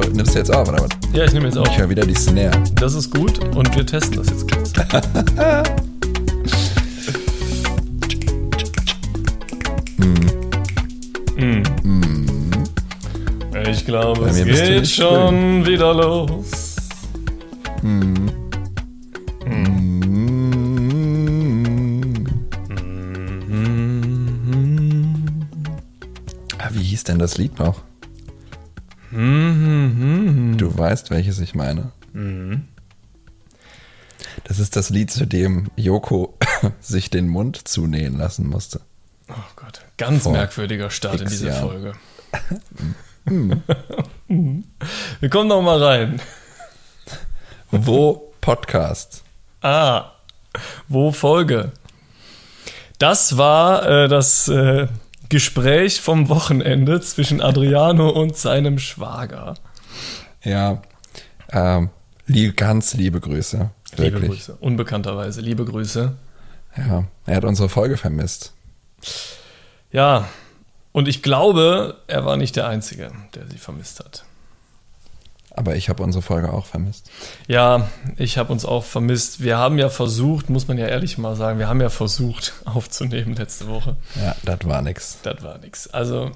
So, nimmst du jetzt auf, oder was? Ja, ich nehme jetzt auf. Ich höre wieder die Snare. Das ist gut und wir testen das jetzt kurz. Mm. Ich glaube, es du geht schon wieder los. Ah, wie hieß denn das Lied noch? Mhm. Weißt, welches ich meine. Das ist das Lied, zu dem Joko sich den Mund zunähen lassen musste. Oh Gott, ganz Vor merkwürdiger Start in X diese Jahren. Folge. Wir kommen noch mal rein. Wo Podcast? Ah, wo Folge? Das war äh, das äh, Gespräch vom Wochenende zwischen Adriano und seinem Schwager. Ja, ähm, ganz liebe Grüße. Liebe Wirklich. Grüße, unbekannterweise, liebe Grüße. Ja, er hat unsere Folge vermisst. Ja, und ich glaube, er war nicht der Einzige, der sie vermisst hat. Aber ich habe unsere Folge auch vermisst. Ja, ich habe uns auch vermisst. Wir haben ja versucht, muss man ja ehrlich mal sagen, wir haben ja versucht aufzunehmen letzte Woche. Ja, das war nix. Das war nix. Also,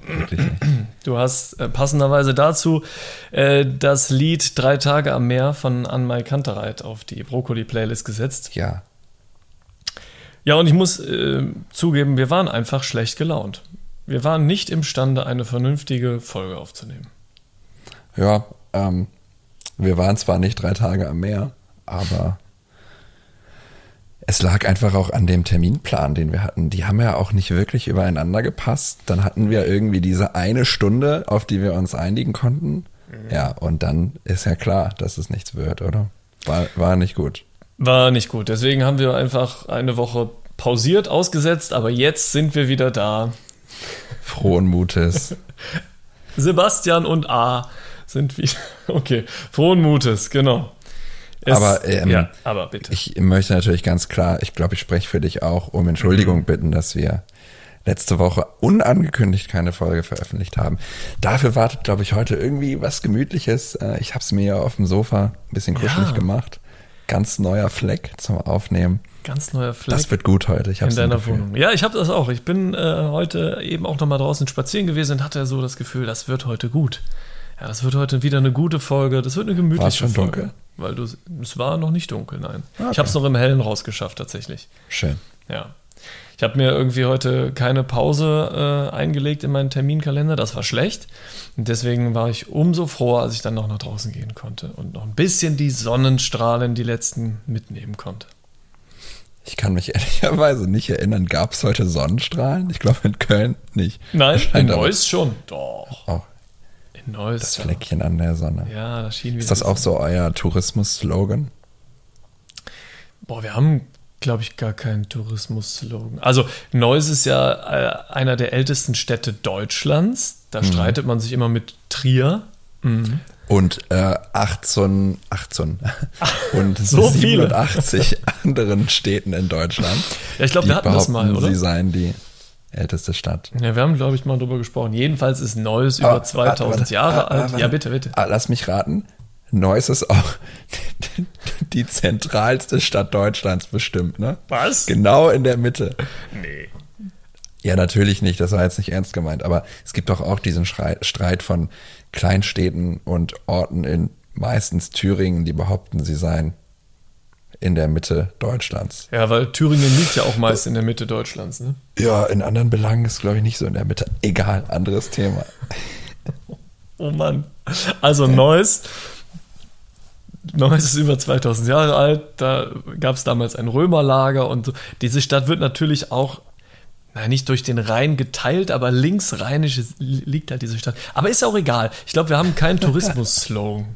du hast äh, passenderweise dazu äh, das Lied Drei Tage am Meer von Anmai Kantereit auf die Brokkoli-Playlist gesetzt. Ja, Ja, und ich muss äh, zugeben, wir waren einfach schlecht gelaunt. Wir waren nicht imstande, eine vernünftige Folge aufzunehmen. ja, ähm, wir waren zwar nicht drei Tage am Meer, aber es lag einfach auch an dem Terminplan, den wir hatten. Die haben ja auch nicht wirklich übereinander gepasst. Dann hatten wir irgendwie diese eine Stunde, auf die wir uns einigen konnten. Ja, und dann ist ja klar, dass es nichts wird, oder? War, war nicht gut. War nicht gut. Deswegen haben wir einfach eine Woche pausiert, ausgesetzt, aber jetzt sind wir wieder da. Frohen Mutes. Sebastian und A sind wieder. Okay, frohen Mutes, genau. Es- Aber, ähm, ja, aber bitte. Ich möchte natürlich ganz klar, ich glaube, ich spreche für dich auch, um Entschuldigung bitten, dass wir letzte Woche unangekündigt keine Folge veröffentlicht haben. Dafür wartet, glaube ich, heute irgendwie was Gemütliches. Äh, Ich habe es mir ja auf dem Sofa ein bisschen kuschelig Ja. gemacht. Ganz neuer Fleck zum Aufnehmen. Ganz neuer Fleck Das wird gut heute. Ich habe in deiner Wohnung. Ja, ich habe das auch. Ich bin äh, heute eben auch noch mal draußen spazieren gewesen und hatte so das Gefühl, das wird heute gut. Ja, das wird heute wieder eine gute Folge. Das wird eine gemütliche War's schon Folge. dunkel? Weil du, es war noch nicht dunkel, nein. Ah, Ich habe es noch im Hellen rausgeschafft tatsächlich. Schön. Ja. Ich habe mir irgendwie heute keine Pause äh, eingelegt in meinen Terminkalender. Das war schlecht. Und deswegen war ich umso froher, als ich dann noch nach draußen gehen konnte und noch ein bisschen die Sonnenstrahlen, die letzten, mitnehmen konnte. Ich kann mich ehrlicherweise nicht erinnern, gab es heute Sonnenstrahlen? Ich glaube in Köln nicht. Nein, in Neuss schon. Doch. Auch In Neuss. das. Fleckchen an der Sonne. Ja, das schien. Ist das auch so euer Tourismus-Slogan? Boah, wir haben, glaube ich, gar keinen Tourismus-Slogan. Also, Neuss ist ja äh, einer der ältesten Städte Deutschlands. Da Mhm. streitet man sich immer mit Trier. und äh, 18, 18 und So viele. 87 anderen Städten in Deutschland. Ja, ich glaube, wir hatten das mal, oder? Sie seien die älteste Stadt. Ja, wir haben, glaube ich, mal drüber gesprochen. Jedenfalls ist Neuss über Aber, 2000 warte, warte, Jahre ah, ah, alt. warte. Ja, bitte, bitte. Ah, Lass mich raten. Neuss ist auch die zentralste Stadt Deutschlands bestimmt, ne? Was? Genau in der Mitte. Nee. Ja, natürlich nicht, das war jetzt nicht ernst gemeint, aber es gibt doch auch diesen Streit von Kleinstädten und Orten in meistens Thüringen, die behaupten, sie seien in der Mitte Deutschlands. Ja, weil Thüringen liegt ja auch meist in der Mitte Deutschlands, ne? Ja, in anderen Belangen ist, glaube ich, nicht so in der Mitte. Egal, anderes Thema. Oh Mann. Also Neuss. Neuss ist über 2000 Jahre alt. Da gab es damals ein Römerlager und so. diese Stadt wird natürlich auch, na, nicht durch den Rhein geteilt, aber linksrheinisch liegt halt diese Stadt. Aber ist auch egal. Ich glaube, wir haben keinen Tourismus-Slogan.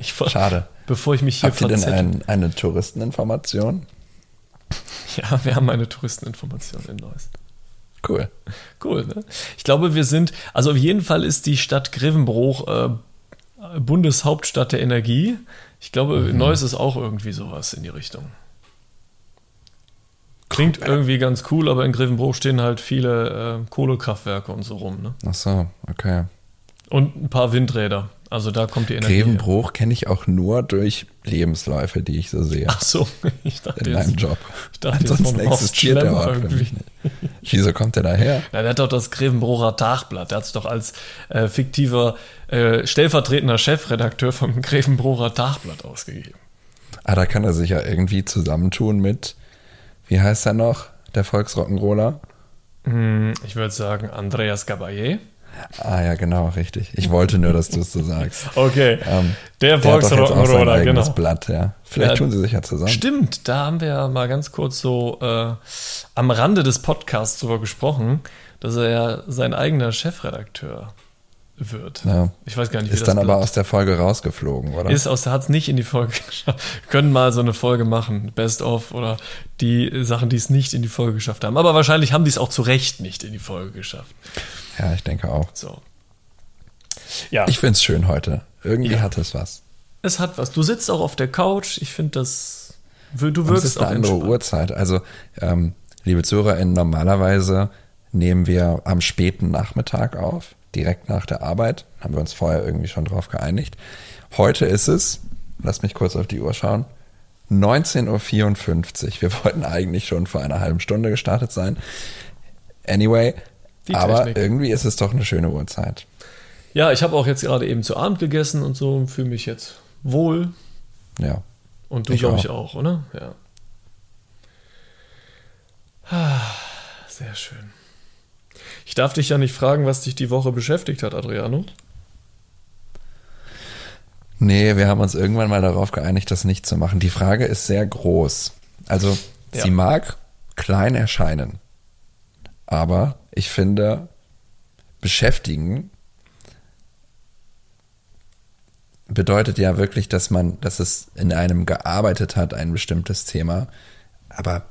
Schade. Bevor ich mich hier Habt ihr denn ein, eine Touristeninformation? Ja, wir haben eine Touristeninformation in Neuss. Cool. Cool, ne? Ich glaube, wir sind, also auf jeden Fall ist die Stadt Grevenbruch äh, Bundeshauptstadt der Energie. Ich glaube, Neuss ist auch irgendwie sowas in die Richtung. Klingt irgendwie ganz cool, aber in Grevenbruch stehen halt viele äh, Kohlekraftwerke und so rum. Ne? Ach so, okay. Und ein paar Windräder. Also da kommt die Energie. Grevenbruch kenne ich auch nur durch Lebensläufe, die ich so sehe Ach so, ich dachte in meinem Job. ich dachte Ansonsten existiert der Ort für irgendwie. mich nicht. Wieso kommt der daher? Na, der hat doch das Grevenbrocher Tagblatt. Der hat sich doch als äh, fiktiver äh, stellvertretender Chefredakteur vom Grevenbrocher Tagblatt ausgegeben. Ah, da kann er sich ja irgendwie zusammentun mit, wie heißt er noch, der Volksrock'n'Roller? Hm, ich würde sagen Andreas Gabayé. Ah ja, genau, richtig. Ich wollte nur, dass du es so sagst. Okay, Ähm, der Volksrock'n'Roller, eigenes genau. Blatt, ja. Vielleicht Ja, tun sie sich ja zusammen. Stimmt, da haben wir ja mal ganz kurz so äh, am Rande des Podcasts drüber gesprochen, dass er ja sein eigener Chefredakteur wird. Ja. Ich weiß gar nicht, wie Ist dann aber Blatt- aus der Folge rausgeflogen, oder? Ist aus, hat es nicht in die Folge geschafft. Wir können mal so eine Folge machen, Best of oder die Sachen, die es nicht in die Folge geschafft haben. Aber wahrscheinlich haben die es auch zu Recht nicht in die Folge geschafft. Ja, ich denke auch. So. Ja, Ich find's schön heute. Irgendwie Ja. hat es was. es hat was. Du sitzt auch auf der Couch. Ich finde das. Du Und es wirkst ist auch eine andere entspannt. Uhrzeit. Also, ähm, liebe ZuhörerInnen, normalerweise nehmen wir am späten Nachmittag auf, direkt nach der Arbeit. Haben wir uns vorher irgendwie schon drauf geeinigt. Heute ist es, lass mich kurz auf die Uhr schauen, 19.54 Uhr. Wir wollten eigentlich schon vor einer halben Stunde gestartet sein. Anyway, Die aber Technik. irgendwie ist es doch eine schöne Uhrzeit. Ja, ich habe auch jetzt gerade eben zu Abend gegessen und so und fühle mich jetzt wohl. Ja. Und du, glaube auch. ich, auch, oder? Ja. Ah, Sehr schön. Ich darf dich ja nicht fragen, was dich die Woche beschäftigt hat, Adriano. Nee, wir haben uns irgendwann mal darauf geeinigt, das nicht zu machen. Die Frage ist sehr groß. Also, Ja. sie mag klein erscheinen. Aber ich finde, beschäftigen bedeutet ja wirklich, dass man, dass es in einem gearbeitet hat, ein bestimmtes Thema. Aber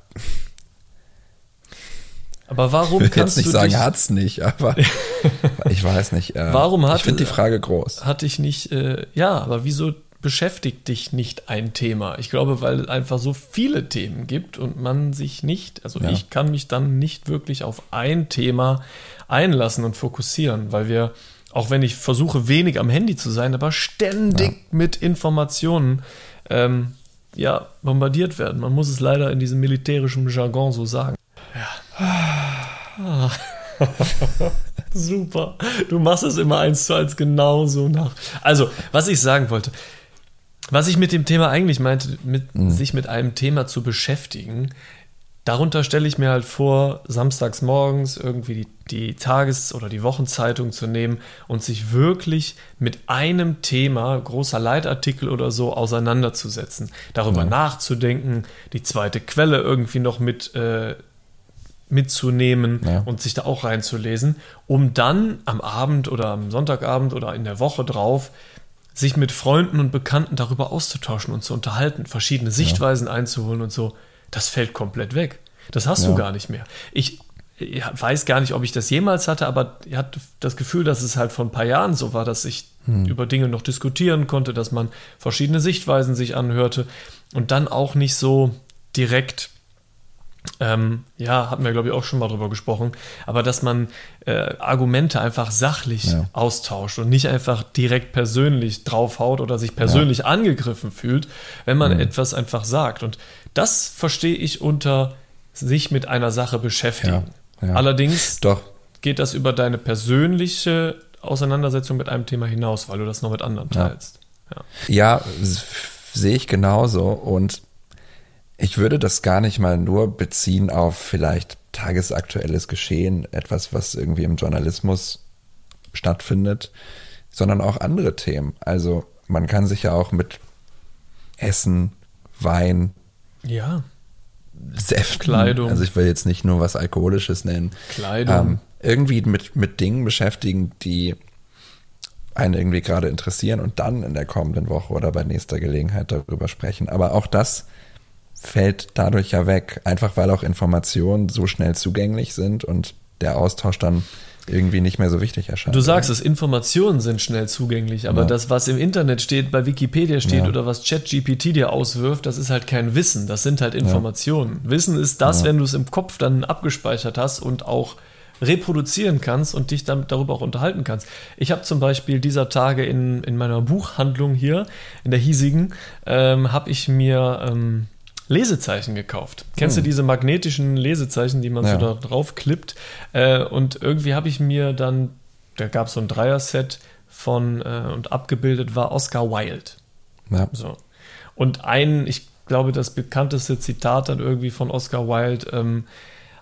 Aber warum ich kannst jetzt nicht du sagen, dich, hat's nicht, aber ich weiß nicht. Äh, Warum hat- ich finde die Frage groß. hat dich nicht, äh, ja, aber wieso beschäftigt dich nicht ein Thema? Ich glaube, weil es einfach so viele Themen gibt und man sich nicht, also Ja. ich kann mich dann nicht wirklich auf ein Thema einlassen und fokussieren, weil wir, auch wenn ich versuche, wenig am Handy zu sein, aber ständig mit Informationen ähm, ja, bombardiert werden. Man muss es leider in diesem militärischen Jargon so sagen. Ja. Super. Du machst es immer eins zu eins genauso nach. Also, was ich sagen wollte, was ich mit dem Thema eigentlich meinte, mit, sich mit einem Thema zu beschäftigen, darunter stelle ich mir halt vor, samstags morgens irgendwie die, die Tages- oder die Wochenzeitung zu nehmen und sich wirklich mit einem Thema, großer Leitartikel oder so, auseinanderzusetzen, darüber nachzudenken, die zweite Quelle irgendwie noch mit äh, mitzunehmen Ja. und sich da auch reinzulesen, um dann am Abend oder am Sonntagabend oder in der Woche drauf sich mit Freunden und Bekannten darüber auszutauschen und zu unterhalten, verschiedene Sichtweisen einzuholen und so. Das fällt komplett weg. Das hast du Ja. gar nicht mehr. Ich, ich weiß gar nicht, ob ich das jemals hatte, aber ich hatte das Gefühl, dass es halt vor ein paar Jahren so war, dass ich über Dinge noch diskutieren konnte, dass man verschiedene Sichtweisen sich anhörte und dann auch nicht so direkt ähm, ja, hatten wir, glaube ich, auch schon mal drüber gesprochen, aber dass man äh, Argumente einfach sachlich Ja. austauscht und nicht einfach direkt persönlich draufhaut oder sich persönlich angegriffen fühlt, wenn man etwas einfach sagt. Und das verstehe ich unter sich mit einer Sache beschäftigen. Ja, ja. Allerdings Doch, geht das über deine persönliche Auseinandersetzung mit einem Thema hinaus, weil du das noch mit anderen Ja. teilst. Ja. Ja, sehe ich genauso. Und ich würde das gar nicht mal nur beziehen auf vielleicht tagesaktuelles Geschehen, etwas, was irgendwie im Journalismus stattfindet, sondern auch andere Themen. Also man kann sich ja auch mit Essen, Wein, ja. Säften, Kleidung. also ich will jetzt nicht nur was Alkoholisches nennen, Kleidung. ähm, irgendwie mit, mit Dingen beschäftigen, die einen irgendwie gerade interessieren und dann in der kommenden Woche oder bei nächster Gelegenheit darüber sprechen. Aber auch das fällt dadurch ja weg, einfach weil auch Informationen so schnell zugänglich sind und der Austausch dann irgendwie nicht mehr so wichtig erscheint. Du sagst es, Informationen sind schnell zugänglich, aber Ja. das, was im Internet steht, bei Wikipedia steht Ja. oder was ChatGPT dir auswirft, das ist halt kein Wissen, das sind halt Informationen. Wissen ist das, wenn du es im Kopf dann abgespeichert hast und auch reproduzieren kannst und dich dann darüber auch unterhalten kannst. Ich habe zum Beispiel dieser Tage in, in meiner Buchhandlung hier, in der hiesigen, ähm, habe ich mir ähm, Lesezeichen gekauft. Kennst Hm. du diese magnetischen Lesezeichen, die man Ja. so da drauf klippt? Äh, und irgendwie habe ich mir dann, da gab es so ein Dreier-Set von äh, und abgebildet war Oscar Wilde. Ja. So. Und ein, ich glaube, das bekannteste Zitat dann irgendwie von Oscar Wilde, ähm,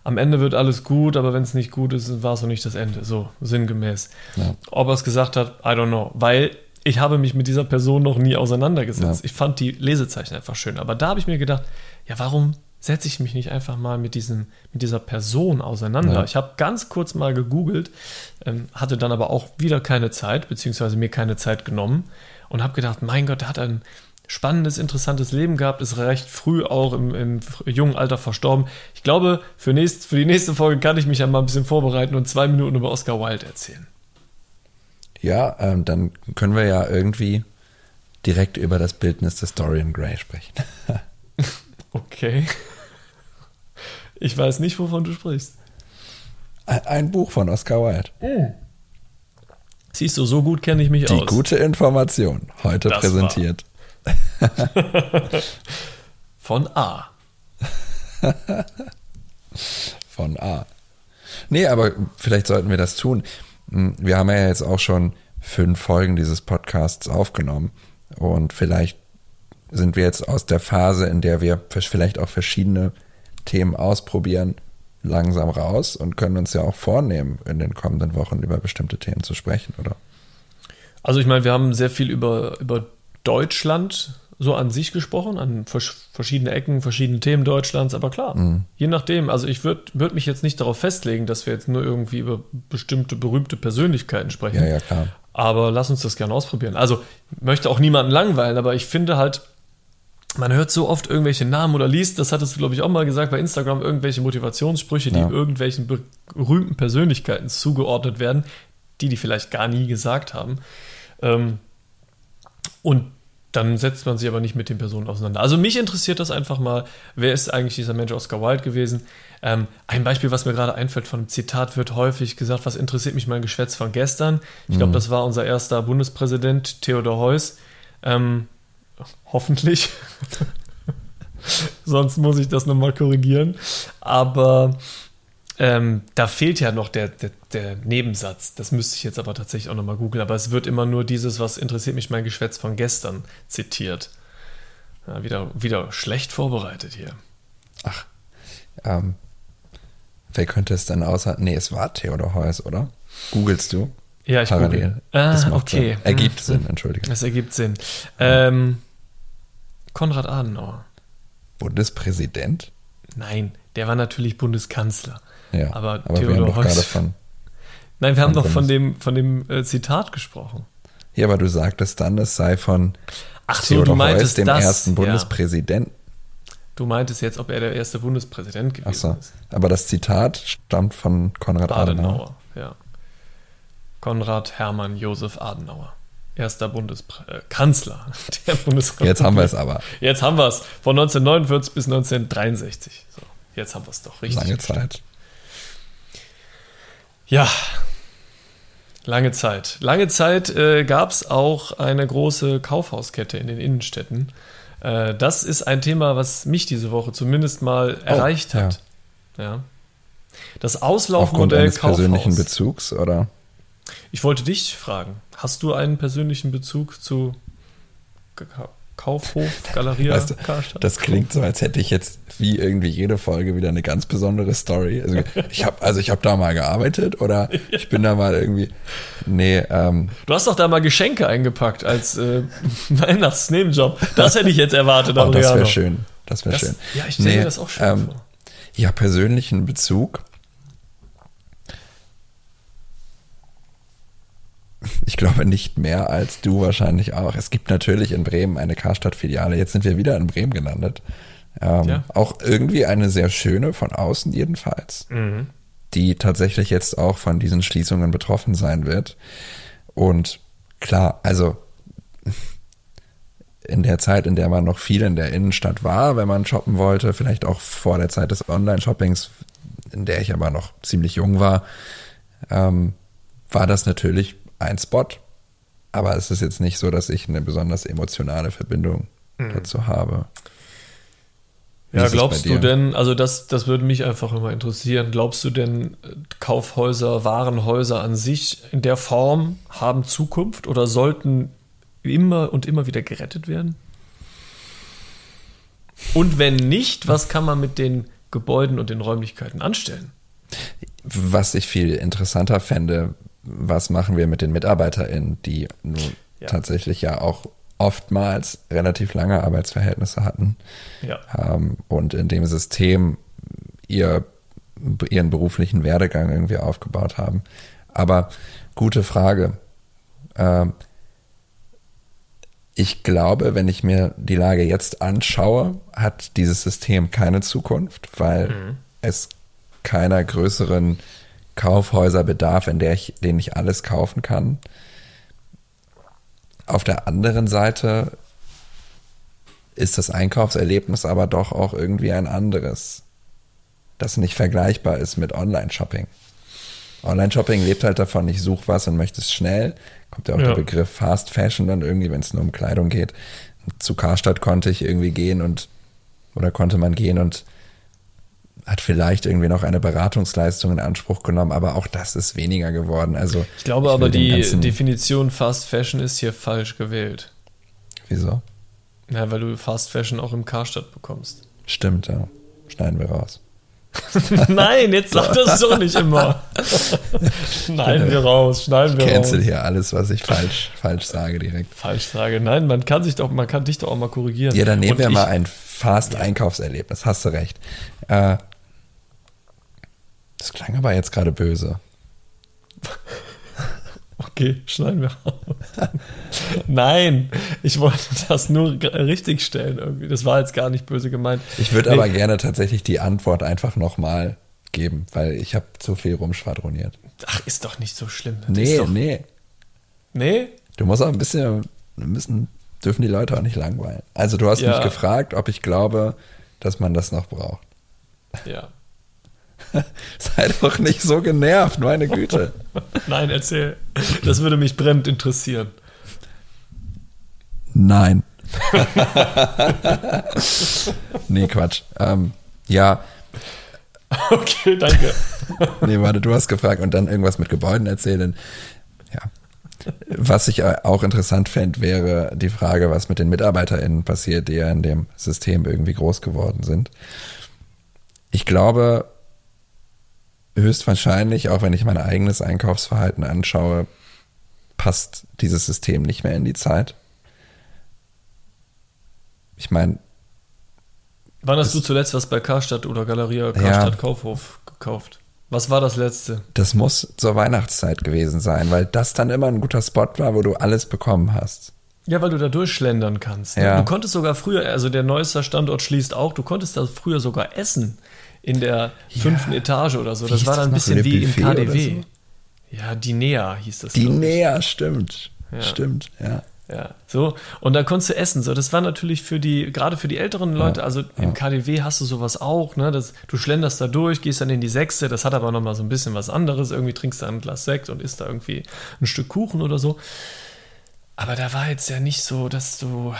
am Ende wird alles gut, aber wenn es nicht gut ist, war es noch nicht das Ende. So, sinngemäß. Ja. Ob er es gesagt hat, I don't know. Weil ich habe mich mit dieser Person noch nie auseinandergesetzt. Ja. Ich fand die Lesezeichen einfach schön. Aber da habe ich mir gedacht, ja, warum setze ich mich nicht einfach mal mit, diesem, mit dieser Person auseinander? Ja. Ich habe ganz kurz mal gegoogelt, ähm, hatte dann aber auch wieder keine Zeit, beziehungsweise mir keine Zeit genommen und habe gedacht, mein Gott, der hat ein spannendes, interessantes Leben gehabt, ist recht früh auch im, im jungen Alter verstorben. Ich glaube, für, nächst, für die nächste Folge kann ich mich ja mal ein bisschen vorbereiten und zwei Minuten über Oscar Wilde erzählen. Ja, ähm, dann können wir ja irgendwie direkt über das Bildnis des Dorian Gray sprechen. Okay. Ich weiß nicht, wovon du sprichst. Ein- Buch von Oscar Wilde. Siehst du, so gut kenne ich mich Die aus. gute Information, heute Das präsentiert. Von A. Von A. Nee, aber vielleicht sollten wir das tun. Hm, Wir haben ja jetzt auch schon fünf Folgen dieses Podcasts aufgenommen und vielleicht sind wir jetzt aus der Phase, in der wir vielleicht auch verschiedene Themen ausprobieren, langsam raus und können uns ja auch vornehmen, in den kommenden Wochen über bestimmte Themen zu sprechen, oder? Also ich meine, wir haben sehr viel über, über Deutschland so an sich gesprochen, an verschiedene Ecken, verschiedene Themen Deutschlands, aber klar, je nachdem. Also ich würde würd mich jetzt nicht darauf festlegen, dass wir jetzt nur irgendwie über bestimmte berühmte Persönlichkeiten sprechen. Ja, ja, klar. Aber lass uns das gerne ausprobieren. Also möchte auch niemanden langweilen, aber ich finde halt, man hört so oft irgendwelche Namen oder liest, das hattest du, glaube ich, auch mal gesagt bei Instagram, irgendwelche Motivationssprüche, die Ja. irgendwelchen berühmten Persönlichkeiten zugeordnet werden, die die vielleicht gar nie gesagt haben. Ähm, und dann setzt man sich aber nicht mit den Personen auseinander. Also mich interessiert das einfach mal, wer ist eigentlich dieser Mensch Oscar Wilde gewesen? Ähm, ein Beispiel, was mir gerade einfällt von einem Zitat, wird häufig gesagt, was interessiert mich mein Geschwätz von gestern? Ich glaube, das war unser erster Bundespräsident, Theodor Heuss. Ähm, hoffentlich. Sonst muss ich das nochmal korrigieren. Aber ähm, da fehlt ja noch der, der, der Nebensatz. Das müsste ich jetzt aber tatsächlich auch nochmal googeln. Aber es wird immer nur dieses, was interessiert mich mein Geschwätz von gestern, zitiert. Ja, wieder, wieder schlecht vorbereitet hier. Ach, ähm, wer könnte es denn außer, nee, es war Theodor Heuss, oder? Googlest du? Ja, ich Parallel. google. Ah, Das macht okay. Sinn. Ergibt Hm, Sinn, entschuldige. Das ergibt Sinn. Ähm, Konrad Adenauer. Bundespräsident? Nein, der war natürlich Bundeskanzler. Ja, Aber aber Theodor Heuss-. Nein, wir haben doch von dem, von dem äh, Zitat gesprochen. Ja, aber du sagtest dann, es sei von Ach so, Theodor du Heuss, meintest dem das. ersten ja. Bundespräsidenten. Du meintest jetzt, ob er der erste Bundespräsident gewesen Achso. ist. Aber das Zitat stammt von Konrad Adenauer. Adenauer, ja. Konrad Hermann Josef Adenauer. Erster Bundeskanzler äh, Kanzler der Bundesrepublik. Jetzt haben wir es aber. Jetzt haben wir es. Von 1949 bis 1963. So, jetzt haben wir es doch richtig. Lange. Zeit. Ja, lange Zeit. Lange Zeit äh, gab es auch eine große Kaufhauskette in den Innenstädten. Äh, das ist ein Thema, was mich diese Woche zumindest mal erreicht hat. Ja. Das Aufgrund Auslaufmodell eines persönlichen Kaufhaus. Bezugs, oder? Ich wollte dich fragen, hast du einen persönlichen Bezug zu Kaufhof, Galeria, Weißt du? Das klingt so, als hätte ich jetzt wie irgendwie jede Folge wieder eine ganz besondere Story. Also ich habe also ich habe da mal gearbeitet oder ich bin da mal irgendwie nee, ähm, Du hast doch da mal Geschenke eingepackt als äh, Weihnachtsnebenjob. Das hätte ich jetzt erwartet, oh, das wäre schön. Das wäre schön. ja, ich stelle mir das auch schön ähm, vor. Ja, persönlichen Bezug. Ich glaube nicht mehr als du wahrscheinlich auch. Es gibt natürlich in Bremen eine Karstadt-Filiale. Jetzt sind wir wieder in Bremen gelandet. Ähm, Ja. Auch irgendwie eine sehr schöne, von außen jedenfalls, Mhm. die tatsächlich jetzt auch von diesen Schließungen betroffen sein wird. Und klar, also in der Zeit, in der man noch viel in der Innenstadt war, wenn man shoppen wollte, vielleicht auch vor der Zeit des Online-Shoppings, in der ich aber noch ziemlich jung war, ähm, war das natürlich ein Spot. Aber es ist jetzt nicht so, dass ich eine besonders emotionale Verbindung mhm. dazu habe. Wie ja, glaubst du denn, also das, das würde mich einfach immer interessieren, glaubst du denn, Kaufhäuser, Warenhäuser an sich in der Form haben Zukunft oder sollten immer und immer wieder gerettet werden? Und wenn nicht, was kann man mit den Gebäuden und den Räumlichkeiten anstellen? Was ich viel interessanter fände, was machen wir mit den MitarbeiterInnen, die nun ja. tatsächlich ja auch oftmals relativ lange Arbeitsverhältnisse hatten ja. ähm, und in dem System ihr, ihren beruflichen Werdegang irgendwie aufgebaut haben. Aber gute Frage. Ähm, ich glaube, wenn ich mir die Lage jetzt anschaue, hat dieses System keine Zukunft, weil mhm. es keiner größeren Kaufhäuser bedarf, in der ich, denen ich alles kaufen kann. Auf der anderen Seite ist das Einkaufserlebnis aber doch auch irgendwie ein anderes, das nicht vergleichbar ist mit Online-Shopping. Online-Shopping lebt halt davon, ich suche was und möchte es schnell. Kommt ja auch ja. der Begriff Fast Fashion dann irgendwie, wenn es nur um Kleidung geht. Zu Karstadt konnte ich irgendwie gehen und oder konnte man gehen und hat vielleicht irgendwie noch eine Beratungsleistung in Anspruch genommen, aber auch das ist weniger geworden. Also ich glaube ich aber die Definition Fast Fashion ist hier falsch gewählt. Wieso? Ja, weil du Fast Fashion auch im Karstadt bekommst. Stimmt, ja. Schneiden wir raus. Nein, jetzt sag das doch nicht immer. schneiden wir raus, schneiden wir Cancel raus. hier alles, was ich falsch, falsch sage direkt. Falsch sage. Nein, man kann sich doch, man kann dich doch auch mal korrigieren. Ja, dann nehmen Und wir ich, mal ein Fast-Einkaufserlebnis. Hast du recht. Äh, das klang aber jetzt gerade böse. Okay, schneiden wir raus. Nein, ich wollte das nur richtig stellen irgendwie. Das war jetzt gar nicht böse gemeint. Ich würde nee. aber gerne tatsächlich die Antwort einfach nochmal geben, weil ich habe zu viel rumschwadroniert. Ach, ist doch nicht so schlimm. Das nee, doch... nee. Nee? Du musst auch ein bisschen, müssen, dürfen die Leute auch nicht langweilen. Also du hast ja. mich gefragt, ob ich glaube, dass man das noch braucht. Ja. Sei doch nicht so genervt, meine Güte. Nein, erzähl. Das würde mich brennend interessieren. Nein. nee, Quatsch. Ähm, ja. Okay, danke. nee, warte, du hast gefragt und dann irgendwas mit Gebäuden erzählen. Ja. Was ich auch interessant fände, wäre die Frage, was mit den MitarbeiterInnen passiert, die ja in dem System irgendwie groß geworden sind. Ich glaube, höchstwahrscheinlich, auch wenn ich mein eigenes Einkaufsverhalten anschaue, passt dieses System nicht mehr in die Zeit. Ich meine. Wann hast du zuletzt was bei Karstadt oder Galeria Karstadt ja, Kaufhof gekauft? Was war das letzte? Das muss zur Weihnachtszeit gewesen sein, weil das dann immer ein guter Spot war, wo du alles bekommen hast. Ja, weil du da durchschlendern kannst. Ne? Ja. Du konntest sogar früher, also der neueste Standort schließt auch, du konntest da früher sogar essen in der fünften ja. Etage oder so. Das war dann ein bisschen wie im KDW. So? Ja, die Nea hieß das. Die Nea, stimmt. Ja. Stimmt, ja. Ja, so. Und da konntest du essen. So, das war natürlich für die, gerade für die älteren Leute, ja, also im KDW hast du sowas auch, ne? Das, du schlenderst da durch, gehst dann in die Sechste, das hat aber nochmal so ein bisschen was anderes. Irgendwie trinkst du ein Glas Sekt und isst da irgendwie ein Stück Kuchen oder so. Aber da war jetzt ja nicht so, dass du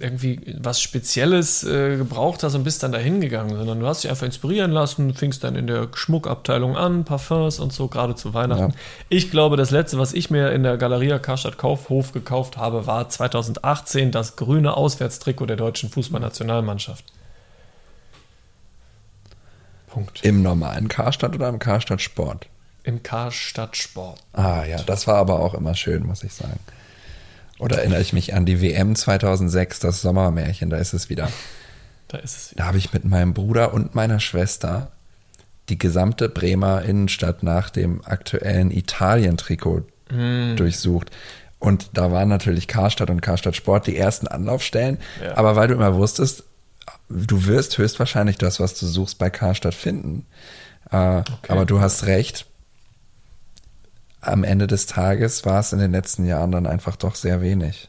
irgendwie was Spezielles äh, gebraucht hast und bist dann da hingegangen, sondern du hast dich einfach inspirieren lassen, fingst dann in der Schmuckabteilung an, Parfums und so, gerade zu Weihnachten. Ja. Ich glaube, das letzte, was ich mir in der Galeria Karstadt Kaufhof gekauft habe, war 2018 das grüne Auswärtstrikot der deutschen Fußballnationalmannschaft. Punkt. Im normalen Karstadt oder im Karstadt Sport? Im Karstadt Sport. Ah ja, das war aber auch immer schön, muss ich sagen. Oder erinnere ich mich an die WM 2006, das Sommermärchen, da ist es wieder. Da ist es wieder. Da habe ich mit meinem Bruder und meiner Schwester die gesamte Bremer Innenstadt nach dem aktuellen Italien-Trikot mm. durchsucht. Und da waren natürlich Karstadt und Karstadt Sport die ersten Anlaufstellen. Ja. Aber weil du immer wusstest, du wirst höchstwahrscheinlich das, was du suchst, bei Karstadt finden. Äh, okay. Aber du hast recht, am Ende des Tages war es in den letzten Jahren dann einfach doch sehr wenig.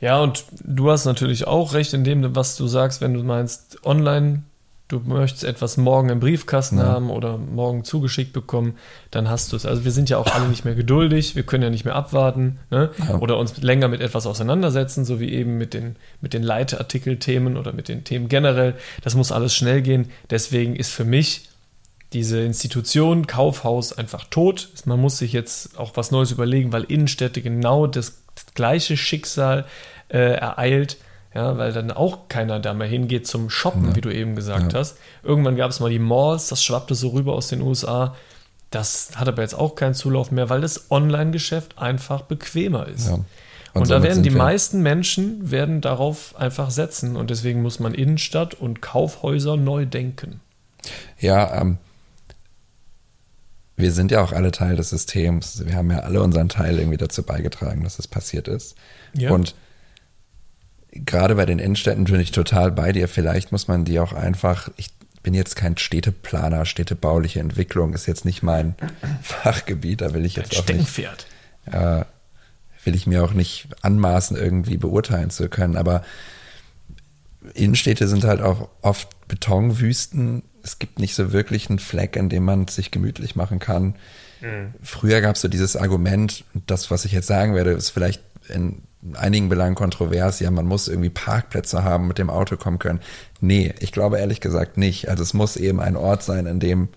Ja, und du hast natürlich auch recht in dem, was du sagst, wenn du meinst, online, du möchtest etwas morgen im Briefkasten Ja. haben oder morgen zugeschickt bekommen, dann hast du es. Also wir sind ja auch alle nicht mehr geduldig, wir können ja nicht mehr abwarten ne? Ja. oder uns länger mit etwas auseinandersetzen, so wie eben mit den, mit den Leitartikelthemen oder mit den Themen generell. Das muss alles schnell gehen. Deswegen ist für mich diese Institution Kaufhaus einfach tot. Man muss sich jetzt auch was Neues überlegen, weil Innenstädte genau das gleiche Schicksal äh, ereilt. Ja, weil dann auch keiner da mehr hingeht zum Shoppen, Ja. wie du eben gesagt Ja. hast. Irgendwann gab es mal die Malls, das schwappte so rüber aus den USA. Das hat aber jetzt auch keinen Zulauf mehr, weil das Online-Geschäft einfach bequemer ist. Ja. Und, da somit werden die meisten Menschen werden darauf einfach setzen und deswegen muss man Innenstadt und Kaufhäuser neu denken. Ja, ähm, wir sind ja auch alle Teil des Systems. Wir haben ja alle unseren Teil irgendwie dazu beigetragen, dass es passiert ist. Ja. Und gerade bei den Innenstädten bin ich total bei dir. Vielleicht muss man die auch einfach, ich bin jetzt kein Städteplaner, städtebauliche Entwicklung ist jetzt nicht mein Fachgebiet, da will ich jetzt auch nicht äh, will ich mir auch nicht anmaßen, irgendwie beurteilen zu können. Aber Innenstädte sind halt auch oft Betonwüsten. Es gibt nicht so wirklich einen Fleck, in dem man sich gemütlich machen kann. Früher gab es so dieses Argument, das, was ich jetzt sagen werde, ist vielleicht in einigen Belangen kontrovers. Ja, man muss irgendwie Parkplätze haben, mit dem Auto kommen können. Nee, ich glaube ehrlich gesagt nicht. Also es muss eben ein Ort sein, in dem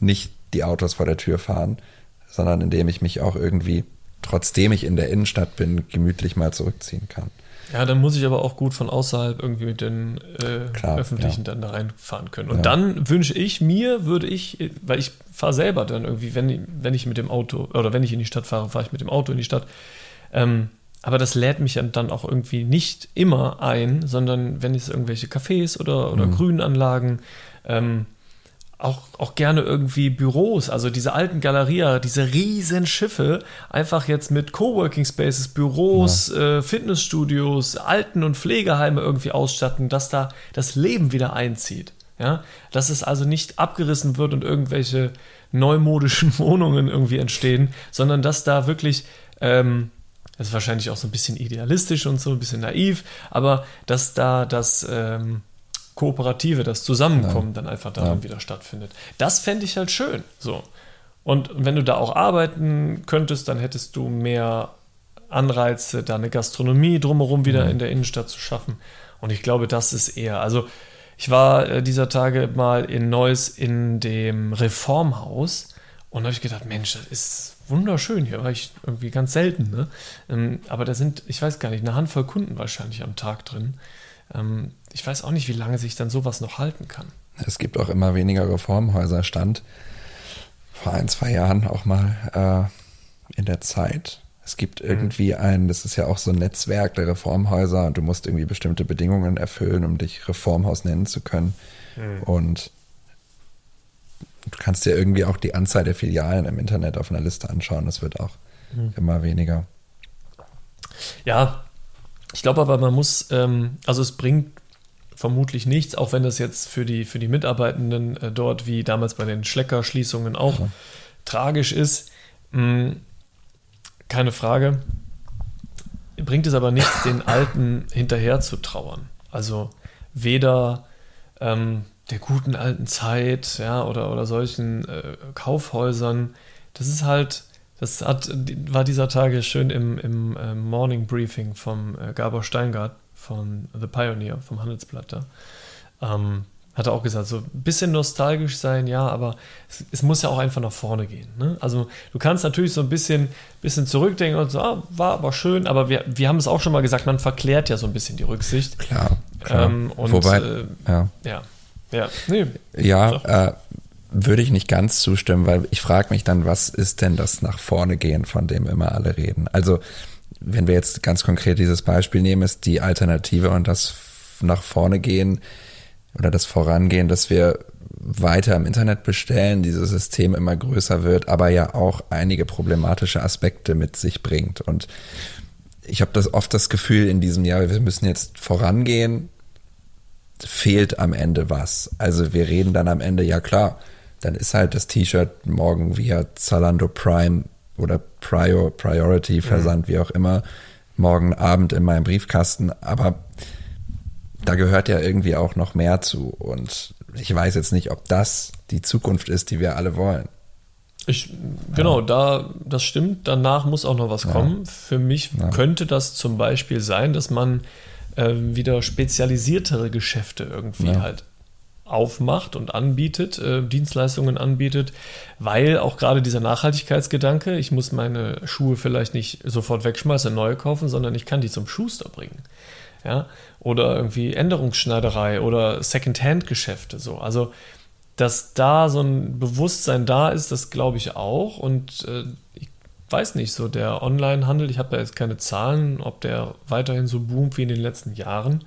nicht die Autos vor der Tür fahren, sondern in dem ich mich auch irgendwie, trotzdem ich in der Innenstadt bin, gemütlich mal zurückziehen kann. Ja, dann muss ich aber auch gut von außerhalb irgendwie mit den äh, Klar, öffentlichen ja. dann da reinfahren können. Und Ja. dann wünsche ich mir, würde ich, weil ich fahre selber dann irgendwie, wenn, ich- wenn ich mit dem Auto oder wenn ich in die Stadt fahre, fahre ich mit dem Auto in die Stadt. Ähm, aber das lädt mich dann auch irgendwie nicht immer ein, sondern wenn es irgendwelche Cafés oder, oder Grünanlagen, ähm, auch, auch gerne irgendwie Büros, also diese alten Galeria, diese riesen Schiffe, einfach jetzt mit Coworking Spaces, Büros, äh, Fitnessstudios, Alten- und Pflegeheime irgendwie ausstatten, dass da das Leben wieder einzieht. Ja? Dass es also nicht abgerissen wird und irgendwelche neumodischen Wohnungen irgendwie entstehen, sondern dass da wirklich, ähm, das ist wahrscheinlich auch so ein bisschen idealistisch und so ein bisschen naiv, aber dass da das ähm, Kooperative, das Zusammenkommen dann einfach daran Ja. wieder stattfindet. Das fände ich halt schön. So. Und wenn du da auch arbeiten könntest, dann hättest du mehr Anreize, da eine Gastronomie drumherum wieder in der Innenstadt zu schaffen. Und ich glaube, das ist eher. Also, ich war äh, dieser Tage mal in Neuss in dem Reformhaus und da habe ich gedacht, Mensch, das ist wunderschön hier, war ich irgendwie ganz selten. Ne? Ähm, aber da sind, ich weiß gar nicht, eine Handvoll Kunden wahrscheinlich am Tag drin. Ähm, ich weiß auch nicht, wie lange sich dann sowas noch halten kann. Es gibt auch immer weniger Reformhäuser. Stand vor ein, zwei Jahren auch mal äh, in der Zeit. Es gibt irgendwie ein, das ist ja auch so ein Netzwerk der Reformhäuser und du musst irgendwie bestimmte Bedingungen erfüllen, um dich Reformhaus nennen zu können. Und du kannst dir irgendwie auch die Anzahl der Filialen im Internet auf einer Liste anschauen. Das wird auch immer weniger. Ja, ich glaube aber, man muss, ähm, also es bringt vermutlich nichts, auch wenn das jetzt für die, für die Mitarbeitenden äh, dort, wie damals bei den Schleckerschließungen auch tragisch ist. Mm, keine Frage. Bringt es aber nichts, den Alten hinterher zu trauern. Also weder ähm, der guten alten Zeit, ja, oder, oder solchen äh, Kaufhäusern. Das ist halt, das hat, war dieser Tage schön im, im äh, Morning Briefing vom äh, Gabor Steingart von The Pioneer, vom Handelsblatt da. Ähm, hat er auch gesagt, so ein bisschen nostalgisch sein, ja, aber es, es muss ja auch einfach nach vorne gehen. Ne? Also du kannst natürlich so ein bisschen, bisschen zurückdenken und so, ah, war aber schön, aber wir, wir haben es auch schon mal gesagt, man verklärt ja so ein bisschen die Rücksicht. Klar. klar. Ähm, und, Wobei, äh, ja. Ja, ja, nee, Ja, äh, würde ich nicht ganz zustimmen, weil ich frage mich dann, was ist denn das nach vorne gehen, von dem immer alle reden? Also, wenn wir jetzt ganz konkret dieses Beispiel nehmen, ist die Alternative und das nach vorne gehen oder das Vorangehen, dass wir weiter im Internet bestellen, dieses System immer größer wird, aber ja auch einige problematische Aspekte mit sich bringt. Und ich habe das oft das Gefühl in diesem Jahr, wir müssen jetzt vorangehen, fehlt am Ende was. Also wir reden dann am Ende, ja klar, dann ist halt das T-Shirt morgen via Zalando Prime oder Prior, Priority Versand, wie auch immer, morgen Abend in meinem Briefkasten. Aber da gehört ja irgendwie auch noch mehr zu. Und ich weiß jetzt nicht, ob das die Zukunft ist, die wir alle wollen. Ich, genau, ja. da, das stimmt. Danach muss auch noch was kommen. Ja. Für mich ja. könnte das zum Beispiel sein, dass man äh, wieder spezialisiertere Geschäfte irgendwie halt aufmacht und anbietet, äh, Dienstleistungen anbietet, weil auch gerade dieser Nachhaltigkeitsgedanke, ich muss meine Schuhe vielleicht nicht sofort wegschmeißen, neue kaufen, sondern ich kann die zum Schuster bringen. Ja? Oder irgendwie Änderungsschneiderei oder Second-Hand-Geschäfte so. Also dass da so ein Bewusstsein da ist, das glaube ich auch. Und äh, ich weiß nicht, so der Online-Handel, ich habe da jetzt keine Zahlen, ob der weiterhin so boomt wie in den letzten Jahren.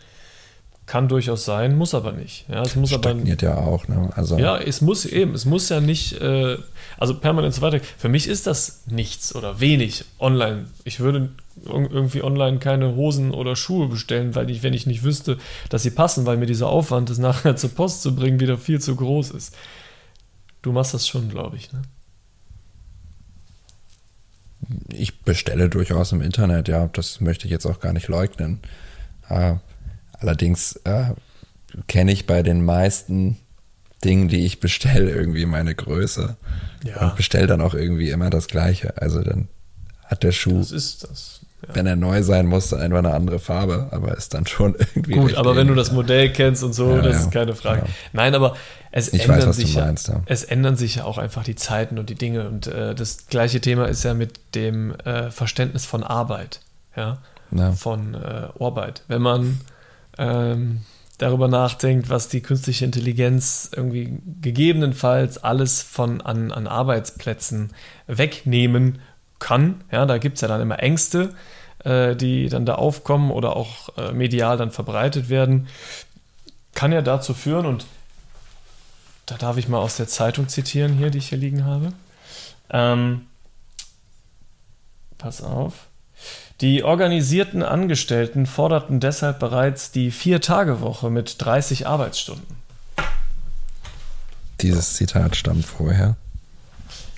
Kann durchaus sein, muss aber nicht. Ja, es muss Stagniert aber, ja auch. Ne? Also ja, es muss eben, es muss ja nicht, äh, also permanent so weiter. Für mich ist das nichts oder wenig online. Ich würde irgendwie online keine Hosen oder Schuhe bestellen, weil ich, wenn ich nicht wüsste, dass sie passen, weil mir dieser Aufwand, das nachher zur Post zu bringen, wieder viel zu groß ist. Du machst das schon, glaube ich, ne? Ich bestelle durchaus im Internet, ja, das möchte ich jetzt auch gar nicht leugnen. Äh, allerdings äh, kenne ich bei den meisten Dingen, die ich bestelle, irgendwie meine Größe. Ja. Und bestelle dann auch irgendwie immer das Gleiche. Also dann hat der Schuh. Das ist das. Ja. Wenn er neu sein muss, dann einfach eine andere Farbe, aber ist dann schon irgendwie. Gut, aber wenn du das Modell kennst und so, ja, das ist keine Frage. Nein, aber es ich ändern weiß, sich meinst, ja, es ändern sich ja auch einfach die Zeiten und die Dinge. Und äh, das gleiche Thema ist ja mit dem äh, Verständnis von Arbeit, ja, von äh, Arbeit. Wenn man ähm, darüber nachdenkt, was die künstliche Intelligenz irgendwie gegebenenfalls alles von an, an Arbeitsplätzen wegnehmen kann. Ja, da gibt es ja dann immer Ängste, äh, die dann da aufkommen oder auch äh, medial dann verbreitet werden. Kann ja dazu führen, und da darf ich mal aus der Zeitung zitieren hier, die ich hier liegen habe. Ähm, pass auf. Die organisierten Angestellten forderten deshalb bereits die Vier-Tage-Woche mit 30 Arbeitsstunden. Dieses Zitat stammt vorher.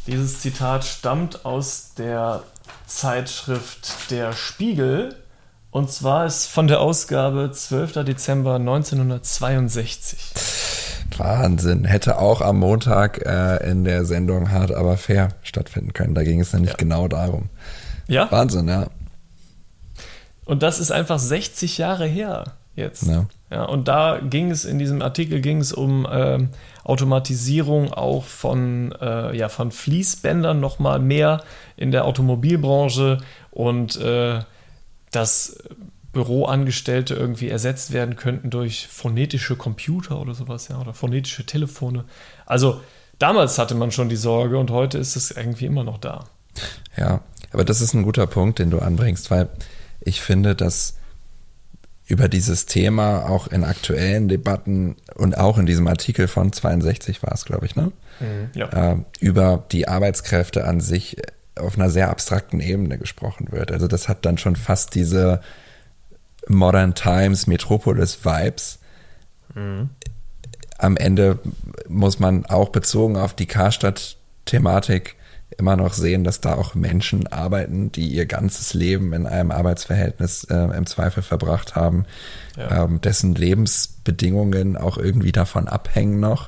Dieses Zitat stammt aus der Zeitschrift Der Spiegel und zwar ist von der Ausgabe 12. Dezember 1962. Wahnsinn. Hätte auch am Montag äh, in der Sendung Hart aber fair stattfinden können. Da ging es nämlich ja. genau darum. Ja. Wahnsinn, ja. Und das ist einfach 60 Jahre her jetzt. Ja. ja und da ging es, in diesem Artikel ging es um ähm, Automatisierung auch von, äh, ja, von Fließbändern nochmal mehr in der Automobilbranche und äh, dass Büroangestellte irgendwie ersetzt werden könnten durch phonetische Computer oder sowas, ja, oder phonetische Telefone. Also damals hatte man schon die Sorge und heute ist es irgendwie immer noch da. Ja, aber das ist ein guter Punkt, den du anbringst, weil ich finde, dass über dieses Thema auch in aktuellen Debatten und auch in diesem Artikel von 62 war es, glaube ich, ne? Mhm, ja. äh, über die Arbeitskräfte an sich auf einer sehr abstrakten Ebene gesprochen wird. Also das hat dann schon fast diese Modern Times Metropolis Vibes. Mhm. Am Ende muss man auch bezogen auf die Karstadt-Thematik immer noch sehen, dass da auch Menschen arbeiten, die ihr ganzes Leben in einem Arbeitsverhältnis äh, im Zweifel verbracht haben, ja. ähm, dessen Lebensbedingungen auch irgendwie davon abhängen noch.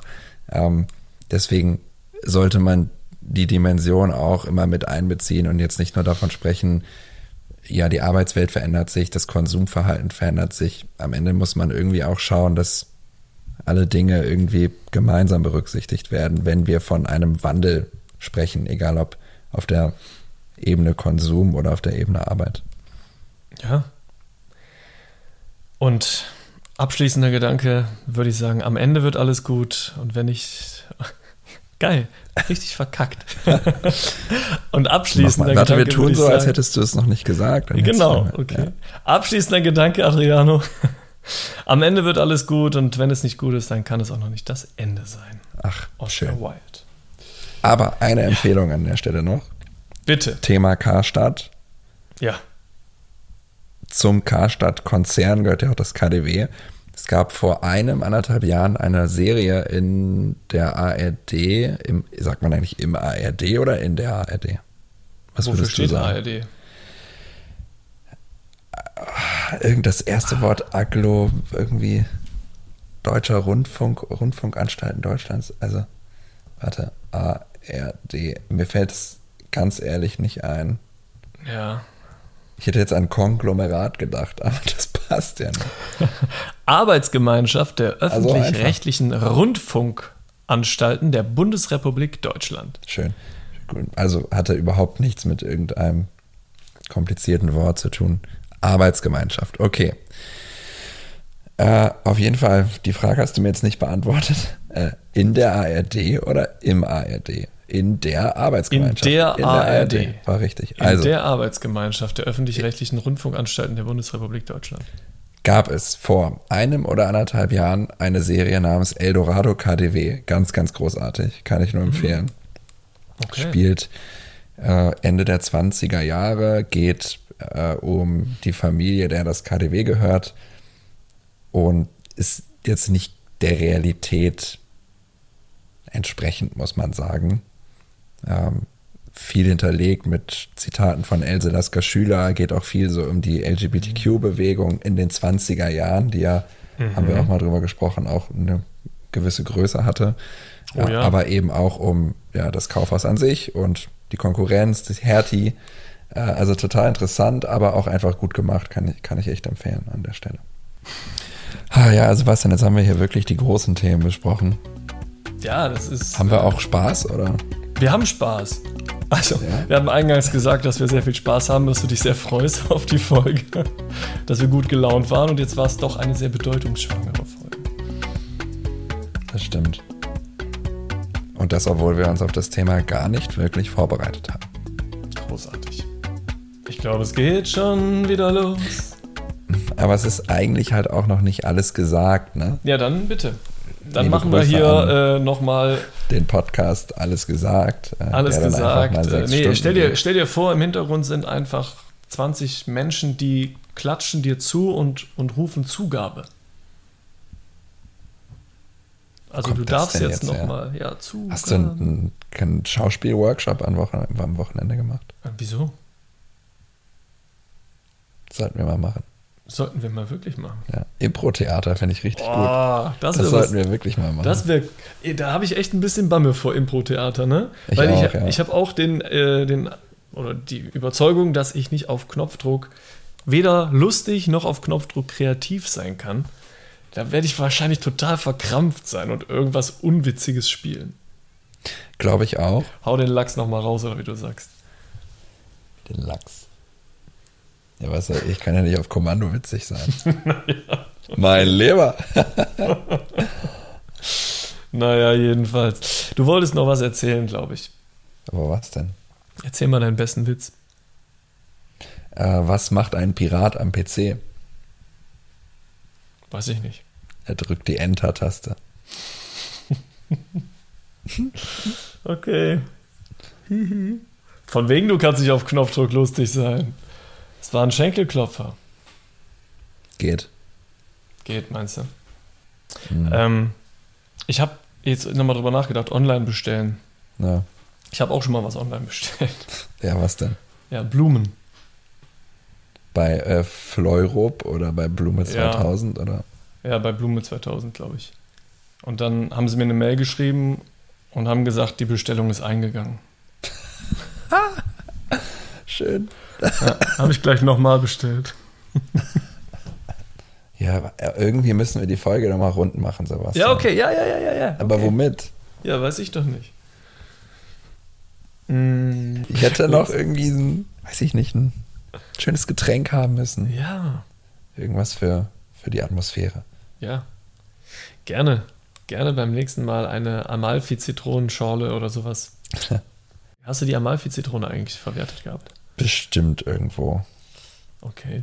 Ähm, deswegen sollte man die Dimension auch immer mit einbeziehen und jetzt nicht nur davon sprechen, ja, die Arbeitswelt verändert sich, das Konsumverhalten verändert sich. Am Ende muss man irgendwie auch schauen, dass alle Dinge irgendwie gemeinsam berücksichtigt werden, wenn wir von einem Wandel sprechen, egal ob auf der Ebene Konsum oder auf der Ebene Arbeit. Ja. Und abschließender Gedanke würde ich sagen, am Ende wird alles gut und wenn ich geil, richtig verkackt. und abschließender Warte, Gedanke. wir tun so, sagen, als hättest du es noch nicht gesagt. Genau, okay. Ja. Abschließender Gedanke, Adriano. Am Ende wird alles gut und wenn es nicht gut ist, dann kann es auch noch nicht das Ende sein. Ach, Oscar schön. Wilde. Aber eine Empfehlung an der Stelle noch. Bitte. Thema Karstadt. Ja. Zum Karstadt-Konzern gehört ja auch das KDW. Es gab vor einem, anderthalb Jahren eine Serie in der ARD, im, sagt man eigentlich im ARD oder in der ARD? Was Wofür steht ARD? Irgend das erste Wort Aglo irgendwie Deutscher Rundfunk, Rundfunkanstalten Deutschlands. Also, warte, ARD. Mir fällt es ganz ehrlich nicht ein. Ja. Ich hätte jetzt an Konglomerat gedacht, aber das passt ja nicht. Arbeitsgemeinschaft der Also öffentlich-rechtlichen Rundfunkanstalten der Bundesrepublik Deutschland. Schön. Also hatte überhaupt nichts mit irgendeinem komplizierten Wort zu tun. Arbeitsgemeinschaft, okay. Äh, auf jeden Fall, die Frage hast du mir jetzt nicht beantwortet. Äh, in der ARD oder im ARD? In der Arbeitsgemeinschaft. In der ARD. War richtig. In Also der Arbeitsgemeinschaft der öffentlich-rechtlichen Rundfunkanstalten der Bundesrepublik Deutschland. gab es vor einem oder anderthalb Jahren eine Serie namens Eldorado KDW. Ganz, ganz großartig. Kann ich nur empfehlen. Okay. spielt äh, Ende der 20er Jahre, geht äh, um die Familie, der das KDW gehört und ist jetzt nicht der Realität entsprechend, muss man sagen. Ähm, viel hinterlegt mit Zitaten von Else Lasker Schüler, geht auch viel so um die LGBTQ-Bewegung in den 20er Jahren, die ja, haben wir auch mal drüber gesprochen, auch eine gewisse Größe hatte. Oh ja. Aber eben auch um ja, das Kaufhaus an sich und die Konkurrenz, das Hertie. Äh, also total interessant, aber auch einfach gut gemacht, kann ich, kann ich echt empfehlen an der Stelle. Ah, ja, also was denn? Jetzt haben wir hier wirklich die großen Themen besprochen. Ja, das ist. Haben wir auch Spaß, oder? Wir haben Spaß. Also, Ja. wir haben eingangs gesagt, dass wir sehr viel Spaß haben, dass du dich sehr freust auf die Folge, dass wir gut gelaunt waren und jetzt war es doch eine sehr bedeutungsschwangere Folge. Das stimmt. Und das, obwohl wir uns auf das Thema gar nicht wirklich vorbereitet haben. Großartig. Ich glaube, es geht schon wieder los. Aber es ist eigentlich halt auch noch nicht alles gesagt, ne? Ja, dann bitte. Dann Liebe machen wir Grüße hier äh, nochmal Den Podcast alles gesagt. äh, alles gesagt. Äh, nee, Stunden stell dir, stell dir vor, im Hintergrund sind einfach 20 Menschen, die klatschen dir zu und, und rufen Zugabe. Also du darfst jetzt, jetzt nochmal, ja, Zugabe. Hast du einen, einen Schauspiel-Workshop am Wochenende, am Wochenende gemacht? Äh, Wieso? Sollten wir mal machen. Sollten wir mal wirklich machen. Ja. Impro-Theater finde ich richtig gut. Oh, das, Das wär sollten was, wir wirklich mal machen. das wäre, da habe ich echt ein bisschen Bamme vor Impro-Theater, ne? Ich Weil auch, ich, ja. ich habe auch den, äh, den, oder die Überzeugung, dass ich nicht auf Knopfdruck weder lustig noch auf Knopfdruck kreativ sein kann. Da werde ich wahrscheinlich total verkrampft sein und irgendwas Unwitziges spielen. Glaube ich auch. Hau den Lachs nochmal raus, oder wie du sagst. Den Lachs. Ja, was soll ich kann ja nicht auf Kommando witzig sein. Mein Lieber. Naja, jedenfalls. Du wolltest noch was erzählen, glaube ich. Aber was denn? Erzähl mal deinen besten Witz. Äh, was macht ein Pirat am PC? Weiß ich nicht. Er drückt die Enter-Taste. Okay. Von wegen, du kannst nicht auf Knopfdruck lustig sein. Es war ein Schenkelklopfer. Geht. Geht, meinst du? Mhm. Ähm, ich habe jetzt nochmal drüber nachgedacht, online bestellen. Ja. Ich habe auch schon mal was online bestellt. ja, was denn? Ja, Blumen. Bei äh, Fleurop oder bei Blume Ja. 2000 oder? Ja, bei Blume 2000, glaube ich. Und dann haben sie mir eine Mail geschrieben und haben gesagt, die Bestellung ist eingegangen. Schön. Ja, habe ich gleich nochmal bestellt. Ja, irgendwie müssen wir die Folge nochmal rund machen, Sebastian. Ja, okay, ja, ja, ja, ja, ja. Aber okay. womit? Ja, weiß ich doch nicht. Ich hätte noch irgendwie ein, weiß ich nicht, ein schönes Getränk haben müssen. Ja, Irgendwas für, für die Atmosphäre. ja. Gerne. Gerne beim nächsten Mal eine Amalfi-Zitronenschorle oder sowas. Hast du die Amalfi-Zitrone eigentlich verwertet gehabt? Bestimmt irgendwo. Okay.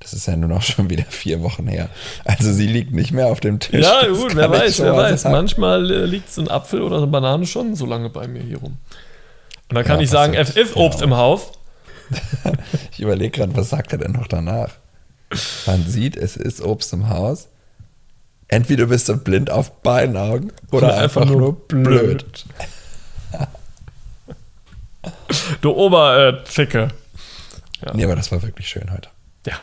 Das ist ja nur noch schon wieder vier Wochen her. Also sie liegt nicht mehr auf dem Tisch. Ja, Das gut, wer weiß, wer weiß. sagen. Manchmal äh, liegt so ein Apfel oder eine Banane schon so lange bei mir hier rum. Und dann kann Ja, ich sagen, passiert. FF Obst Ja. im Haus. Ich überlege gerade, was sagt er denn noch danach? Man sieht, es ist Obst im Haus. Entweder bist du blind auf beiden Augen oder einfach, nur blöd. Du Oberficke. Ja. Nee, aber das war wirklich schön heute. ja,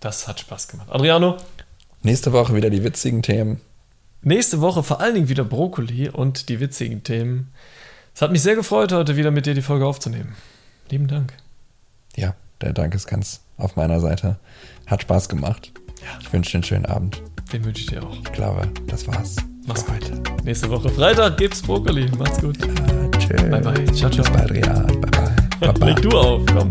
das hat Spaß gemacht. Adriano, Nächste Woche wieder die witzigen Themen. nächste Woche vor allen Dingen wieder Brokkoli und die witzigen Themen. Es hat mich sehr gefreut, heute wieder mit dir die Folge aufzunehmen. Lieben Dank. Ja, der Dank ist ganz auf meiner Seite. Hat Spaß gemacht. Ja. Ich wünsche dir einen schönen Abend. Den wünsche ich dir auch. Ich glaube, das war's. Mach's gut. Nächste Woche Freitag gibt's Brokkoli. Macht's gut. Ja, tschüss. Bye, bye. Ciao, ciao. Bis bald, Rian. Bye, bye. Baba. Leg du auf, komm.